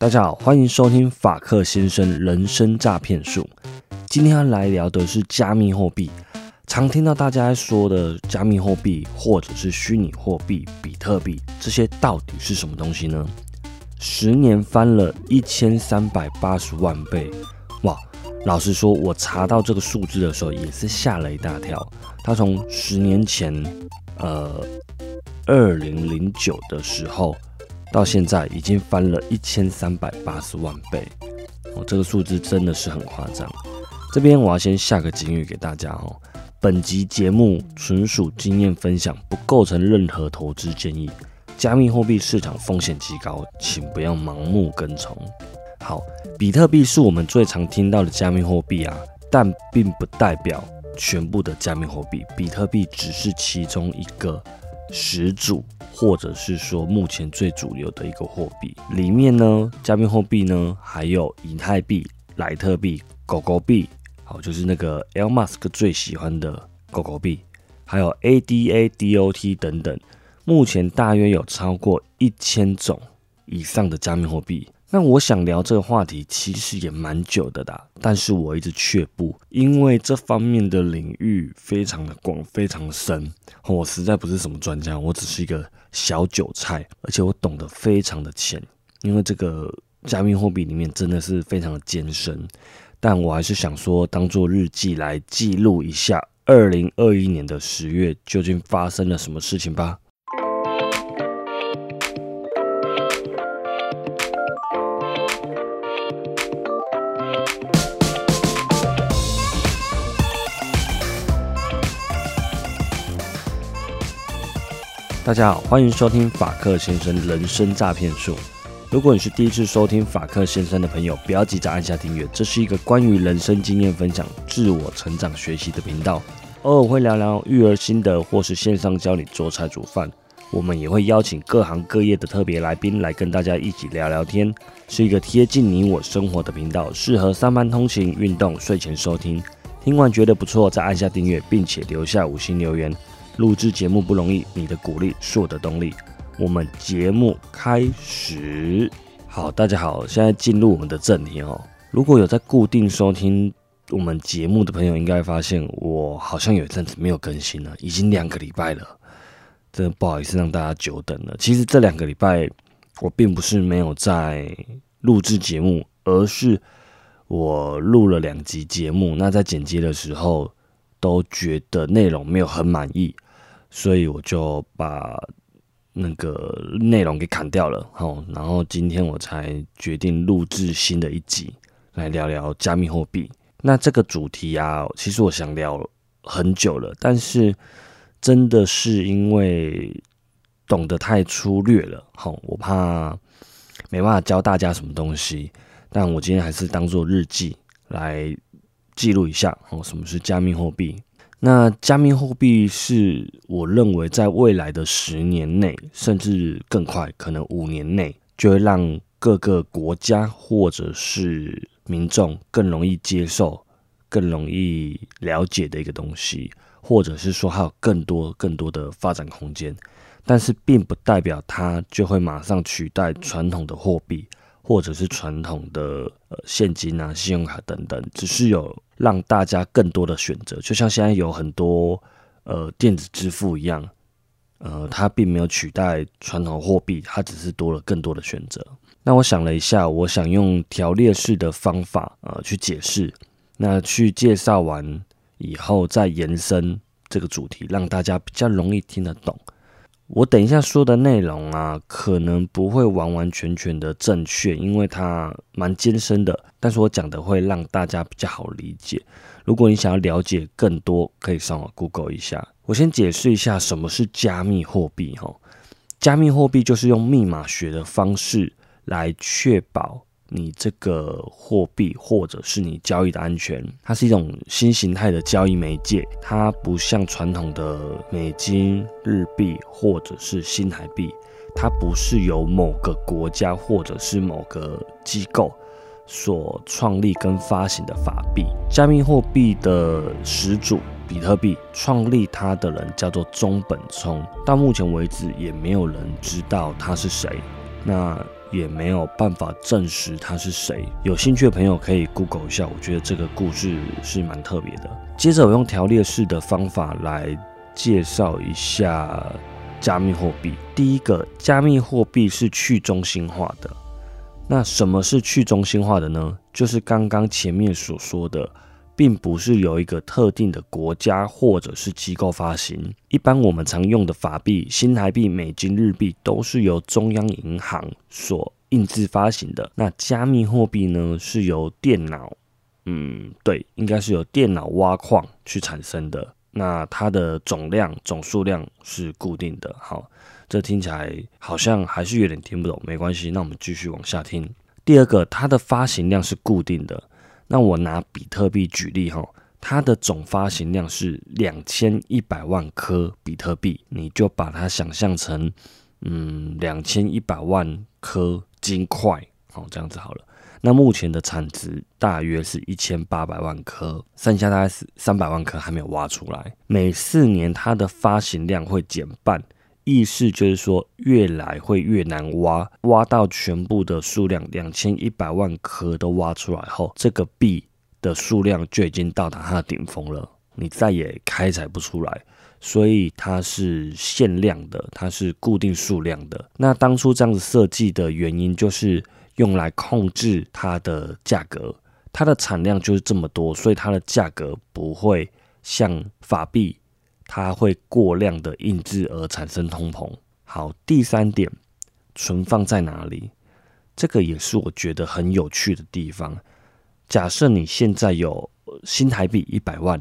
大家好，欢迎收听法克先生人生诈骗术。今天要来聊的是加密货币。常听到大家说的加密货币，或者是虚拟货币、比特币，这些到底是什么东西呢？十年翻了一千三百八十万倍，哇！老实说，我查到这个数字的时候也是吓了一大跳。它从十年前，呃，二零零九的时候。到现在已经翻了一千三百八十万倍哦，这个数字真的是很夸张。这边我要先下个警语给大家哦，本集节目纯属经验分享，不构成任何投资建议。加密货币市场风险极高，请不要盲目跟从。好，比特币是我们最常听到的加密货币啊，但并不代表全部的加密货币，比特币只是其中一个始祖。或者是说目前最主流的一个货币里面呢，加密货币呢还有以太币、莱特币、狗狗币，好，就是那个 e l m a s k 最喜欢的狗狗币，还有 ADA、DOT 等等，目前大约有超过一千种以上的加密货币。那我想聊这个话题，其实也蛮久的啦，但是我一直却步，因为这方面的领域非常的广，非常深，我实在不是什么专家，我只是一个小韭菜，而且我懂得非常的浅，因为这个加密货币里面真的是非常的艰深，但我还是想说，当做日记来记录一下，二零二一年的十月究竟发生了什么事情吧。大家好，欢迎收听法克先生人生诈骗术。如果你是第一次收听法克先生的朋友，不要急着按下订阅。这是一个关于人生经验分享、自我成长学习的频道，偶尔会聊聊育儿心得，或是线上教你做菜煮饭。我们也会邀请各行各业的特别来宾来跟大家一起聊聊天，是一个贴近你我生活的频道，适合上班通勤、运动、睡前收听。听完觉得不错，再按下订阅，并且留下五星留言。录制节目不容易，你的鼓励是我的动力。我们节目开始，好，大家好，现在进入我们的正题哦。如果有在固定收听我们节目的朋友，应该发现我好像有一阵子没有更新了，已经两个礼拜了，真的不好意思让大家久等了。其实这两个礼拜我并不是没有在录制节目，而是我录了两集节目，那在剪接的时候都觉得内容没有很满意。所以我就把那个内容给砍掉了，好，然后今天我才决定录制新的一集，来聊聊加密货币。那这个主题啊，其实我想聊很久了，但是真的是因为懂得太粗略了，好，我怕没办法教大家什么东西。但我今天还是当做日记来记录一下，哦，什么是加密货币。那加密货币是我认为在未来的十年内，甚至更快，可能五年内，就会让各个国家或者是民众更容易接受、更容易了解的一个东西，或者是说还有更多更多的发展空间。但是，并不代表它就会马上取代传统的货币。或者是传统的呃现金啊、信用卡等等，只是有让大家更多的选择，就像现在有很多呃电子支付一样，呃，它并没有取代传统货币，它只是多了更多的选择。那我想了一下，我想用条列式的方法呃去解释，那去介绍完以后再延伸这个主题，让大家比较容易听得懂。我等一下说的内容啊，可能不会完完全全的正确，因为它蛮艰深的。但是我讲的会让大家比较好理解。如果你想要了解更多，可以上网 Google 一下。我先解释一下什么是加密货币哈。加密货币就是用密码学的方式来确保。你这个货币或者是你交易的安全，它是一种新形态的交易媒介，它不像传统的美金、日币或者是新台币，它不是由某个国家或者是某个机构所创立跟发行的法币。加密货币的始祖比特币，创立它的人叫做中本聪，到目前为止也没有人知道他是谁。那也没有办法证实他是谁。有兴趣的朋友可以 Google 一下，我觉得这个故事是蛮特别的。接着我用条列式的方法来介绍一下加密货币。第一个，加密货币是去中心化的。那什么是去中心化的呢？就是刚刚前面所说的。并不是由一个特定的国家或者是机构发行。一般我们常用的法币，新台币、美金、日币，都是由中央银行所印制发行的。那加密货币呢，是由电脑，嗯，对，应该是由电脑挖矿去产生的。那它的总量、总数量是固定的。好，这听起来好像还是有点听不懂，没关系，那我们继续往下听。第二个，它的发行量是固定的。那我拿比特币举例哈，它的总发行量是两千一百万颗比特币，你就把它想象成，嗯，两千一百万颗金块，好，这样子好了。那目前的产值大约是一千八百万颗，剩下大概是三百万颗还没有挖出来。每四年它的发行量会减半。意思就是说，越来会越难挖，挖到全部的数量两千一百万颗都挖出来后，这个币的数量就已经到达它的顶峰了，你再也开采不出来，所以它是限量的，它是固定数量的。那当初这样子设计的原因，就是用来控制它的价格，它的产量就是这么多，所以它的价格不会像法币。它会过量的印制而产生通膨。好，第三点，存放在哪里？这个也是我觉得很有趣的地方。假设你现在有新台币一百万，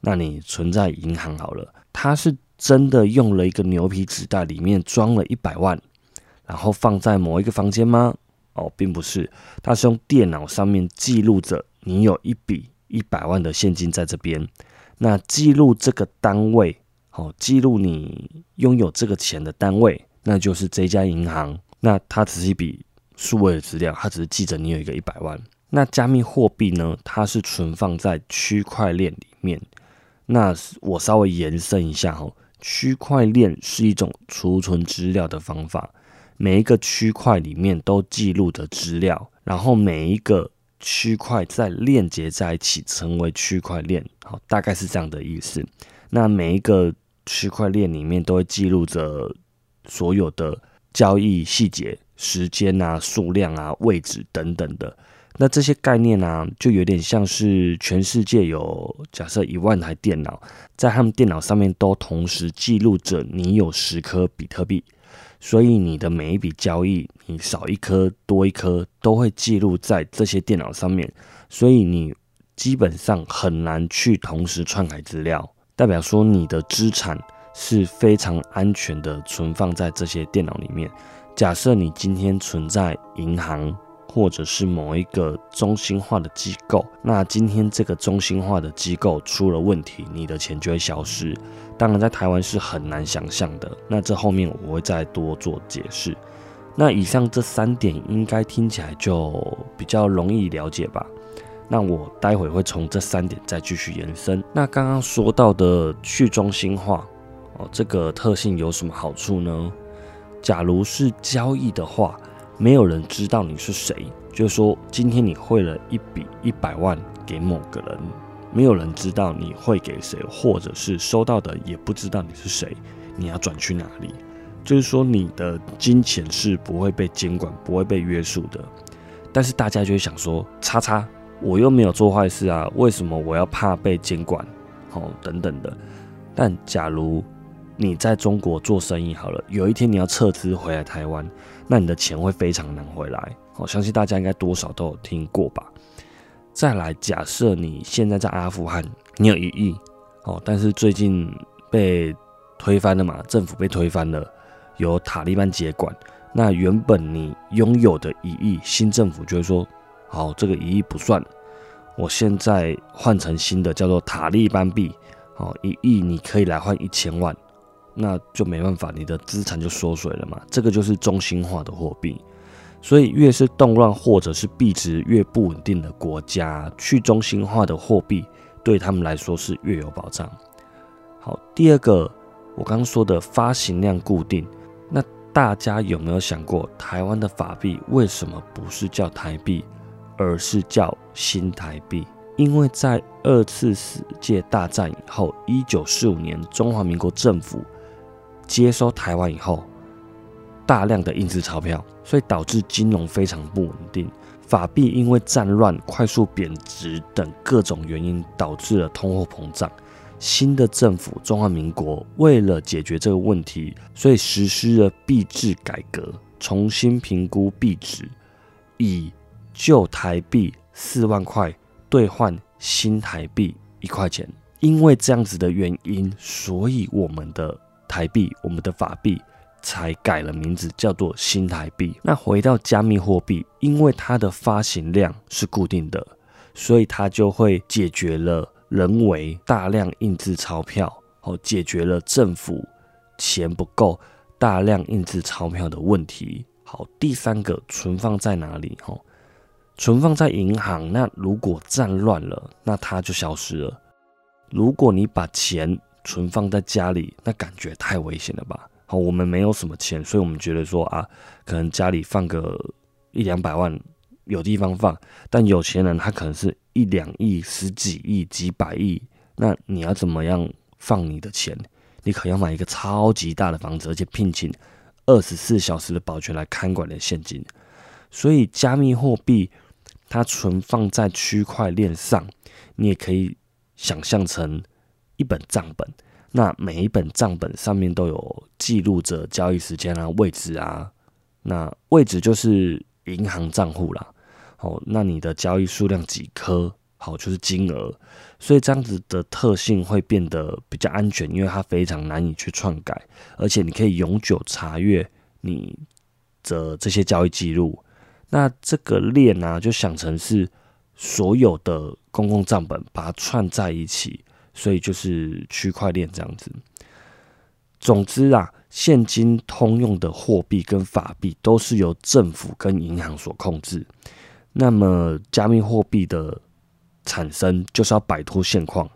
那你存在银行好了。它是真的用了一个牛皮纸袋，里面装了一百万，然后放在某一个房间吗？哦，并不是，它是用电脑上面记录着你有一笔一百万的现金在这边。那记录这个单位，好，记录你拥有这个钱的单位，那就是这家银行。那它只是一笔数位的资料，它只是记着你有一个一百万。那加密货币呢？它是存放在区块链里面。那我稍微延伸一下哈，区块链是一种储存资料的方法，每一个区块里面都记录着资料，然后每一个。区块再链接在一起，成为区块链，好，大概是这样的意思。那每一个区块链里面都会记录着所有的交易细节、时间啊、数量啊、位置等等的。那这些概念呢，就有点像是全世界有假设一万台电脑，在他们电脑上面都同时记录着你有十颗比特币。所以你的每一笔交易，你少一颗多一颗，都会记录在这些电脑上面。所以你基本上很难去同时篡改资料，代表说你的资产是非常安全的存放在这些电脑里面。假设你今天存在银行。或者是某一个中心化的机构，那今天这个中心化的机构出了问题，你的钱就会消失。当然，在台湾是很难想象的。那这后面我会再多做解释。那以上这三点应该听起来就比较容易了解吧？那我待会会从这三点再继续延伸。那刚刚说到的去中心化哦，这个特性有什么好处呢？假如是交易的话。没有人知道你是谁，就是说，今天你汇了一笔一百万给某个人，没有人知道你会给谁，或者是收到的也不知道你是谁，你要转去哪里？就是说，你的金钱是不会被监管、不会被约束的。但是大家就会想说，叉叉，我又没有做坏事啊，为什么我要怕被监管？哦，等等的。但假如你在中国做生意好了，有一天你要撤资回来台湾。那你的钱会非常难回来，我相信大家应该多少都有听过吧。再来，假设你现在在阿富汗，你有一亿，哦，但是最近被推翻了嘛，政府被推翻了，由塔利班接管。那原本你拥有的一亿，新政府就会说，好，这个一亿不算，我现在换成新的叫做塔利班币，哦，一亿你可以来换一千万。那就没办法，你的资产就缩水了嘛。这个就是中心化的货币，所以越是动乱或者是币值越不稳定的国家，去中心化的货币对他们来说是越有保障。好，第二个我刚刚说的发行量固定，那大家有没有想过，台湾的法币为什么不是叫台币，而是叫新台币？因为在二次世界大战以后，一九四五年中华民国政府接收台湾以后，大量的印制钞票，所以导致金融非常不稳定。法币因为战乱、快速贬值等各种原因，导致了通货膨胀。新的政府中华民国为了解决这个问题，所以实施了币制改革，重新评估币值，以旧台币四万块兑换新台币一块钱。因为这样子的原因，所以我们的台币、我们的法币。才改了名字，叫做新台币。那回到加密货币，因为它的发行量是固定的，所以它就会解决了人为大量印制钞票，哦，解决了政府钱不够大量印制钞票的问题。好，第三个存放在哪里？哈，存放在银行。那如果战乱了，那它就消失了。如果你把钱存放在家里，那感觉太危险了吧？好，我们没有什么钱，所以我们觉得说啊，可能家里放个一两百万有地方放，但有钱人他可能是一两亿、十几亿、几百亿，那你要怎么样放你的钱？你可要买一个超级大的房子，而且聘请二十四小时的保全来看管的现金。所以加密货币它存放在区块链上，你也可以想象成一本账本。那每一本账本上面都有记录着交易时间啊、位置啊，那位置就是银行账户啦。好，那你的交易数量几颗，好就是金额，所以这样子的特性会变得比较安全，因为它非常难以去篡改，而且你可以永久查阅你的这些交易记录。那这个链呢，就想成是所有的公共账本，把它串在一起。所以就是区块链这样子。总之啊，现金通用的货币跟法币都是由政府跟银行所控制。那么加密货币的产生就是要摆脱现况，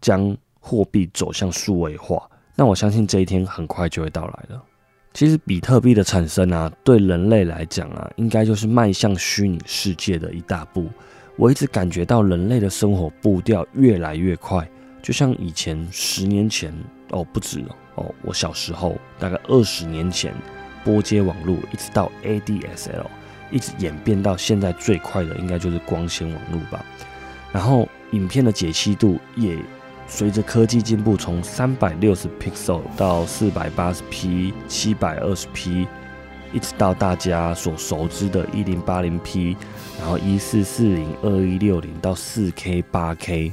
将货币走向数位化。那我相信这一天很快就会到来了。其实比特币的产生啊，对人类来讲啊，应该就是迈向虚拟世界的一大步。我一直感觉到人类的生活步调越来越快。就像以前十年前哦，不止哦，我小时候大概二十年前，拨接网络一直到 ADSL，一直演变到现在最快的应该就是光纤网络吧。然后影片的解析度也随着科技进步，从三百六十 pixel 到四百八十 P、七百二十 P，一直到大家所熟知的一零八零 P，然后一四四零、二一六零到四 K、八 K。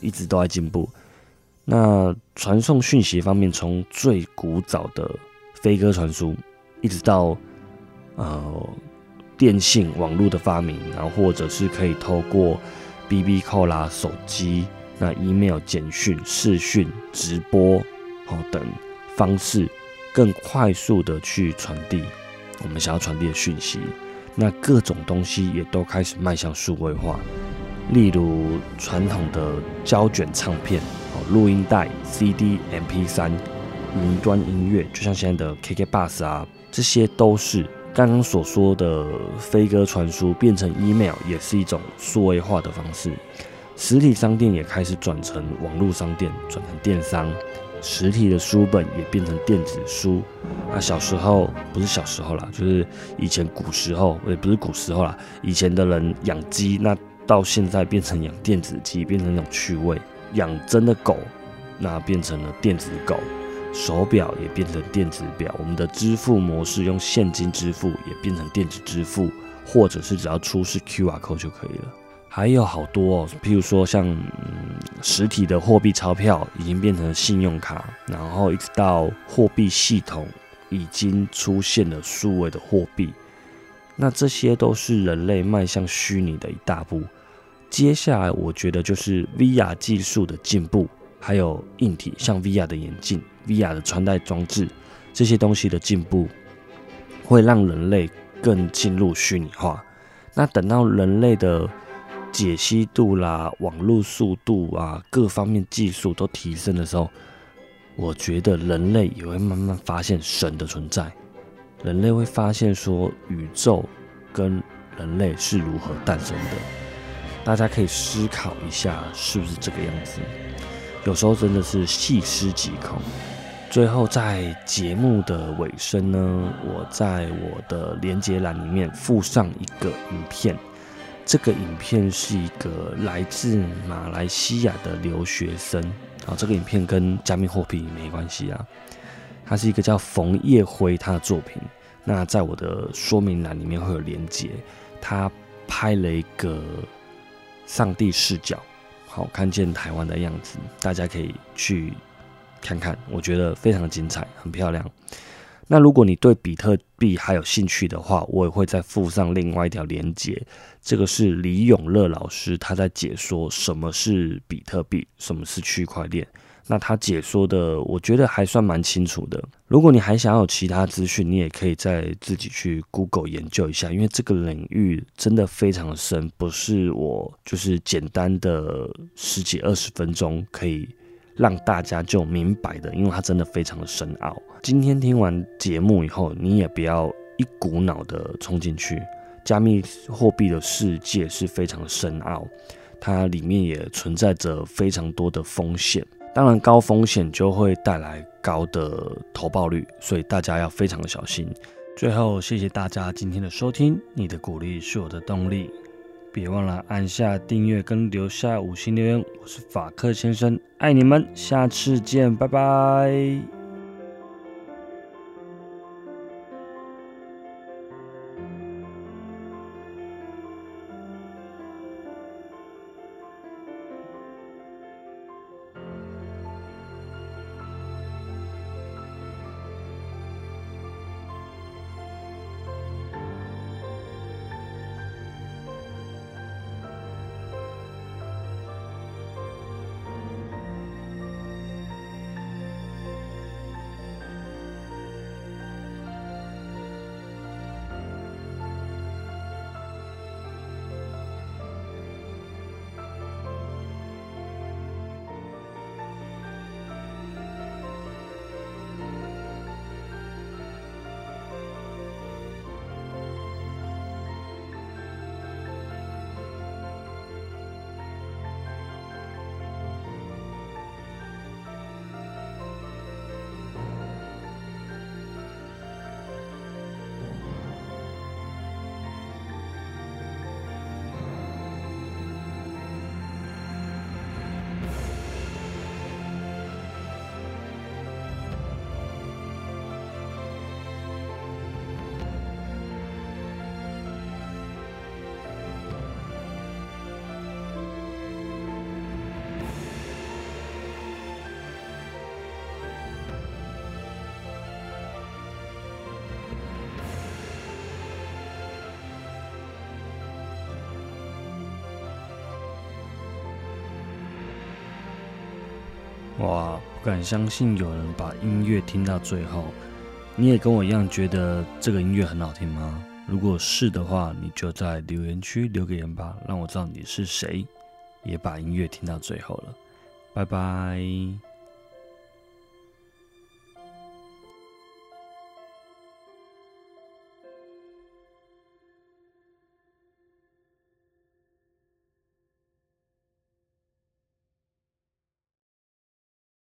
一直都在进步。那传送讯息方面，从最古早的飞鸽传书，一直到呃电信网络的发明，然后或者是可以透过 BB Call 啦、手机、那 email、简讯、视讯、直播哦等方式，更快速的去传递我们想要传递的讯息。那各种东西也都开始迈向数位化。例如传统的胶卷唱片、哦录音带、CD、MP3、云端音乐，就像现在的 KK Bus 啊，这些都是刚刚所说的飞鸽传书变成 email，也是一种数位化的方式。实体商店也开始转成网络商店，转成电商。实体的书本也变成电子书。啊，小时候不是小时候啦，就是以前古时候，也不是古时候啦，以前的人养鸡那。到现在变成养电子鸡，变成那种趣味；养真的狗，那变成了电子狗；手表也变成电子表。我们的支付模式用现金支付也变成电子支付，或者是只要出示 QR code 就可以了。还有好多哦，譬如说像实体的货币钞票已经变成信用卡，然后一直到货币系统已经出现了数位的货币，那这些都是人类迈向虚拟的一大步。接下来，我觉得就是 VR 技术的进步，还有硬体，像 VR 的眼镜、VR 的穿戴装置这些东西的进步，会让人类更进入虚拟化。那等到人类的解析度啦、网络速度啊各方面技术都提升的时候，我觉得人类也会慢慢发现神的存在。人类会发现说宇宙跟人类是如何诞生的。大家可以思考一下，是不是这个样子？有时候真的是细思极恐。最后，在节目的尾声呢，我在我的连接栏里面附上一个影片。这个影片是一个来自马来西亚的留学生啊，这个影片跟加密货币没关系啊。他是一个叫冯叶辉他的作品。那在我的说明栏里面会有连接。他拍了一个上帝视角，好看见台湾的样子，大家可以去。看看，我觉得非常精彩，很漂亮。那如果你对比特币还有兴趣的话，我也会再附上另外一条连接。这个是李永乐老师他在解说什么是比特币，什么是区块链。那他解说的，我觉得还算蛮清楚的。如果你还想要有其他资讯，你也可以再自己去 Google 研究一下，因为这个领域真的非常的深，不是我就是简单的十几二十分钟可以。让大家就明白的，因为它真的非常的深奥。今天听完节目以后，你也不要一股脑的冲进去。加密货币的世界是非常深奥，它里面也存在着非常多的风险。当然，高风险就会带来高的投报率，所以大家要非常的小心。最后，谢谢大家今天的收听，你的鼓励是我的动力。别忘了按下订阅跟留下五星留言，我是法克先生，爱你们，下次见，拜拜。哇，不敢相信有人把音乐听到最后。你也跟我一样觉得这个音乐很好听吗？如果是的话，你就在留言区留个言吧，让我知道你是谁，也把音乐听到最后了。拜拜。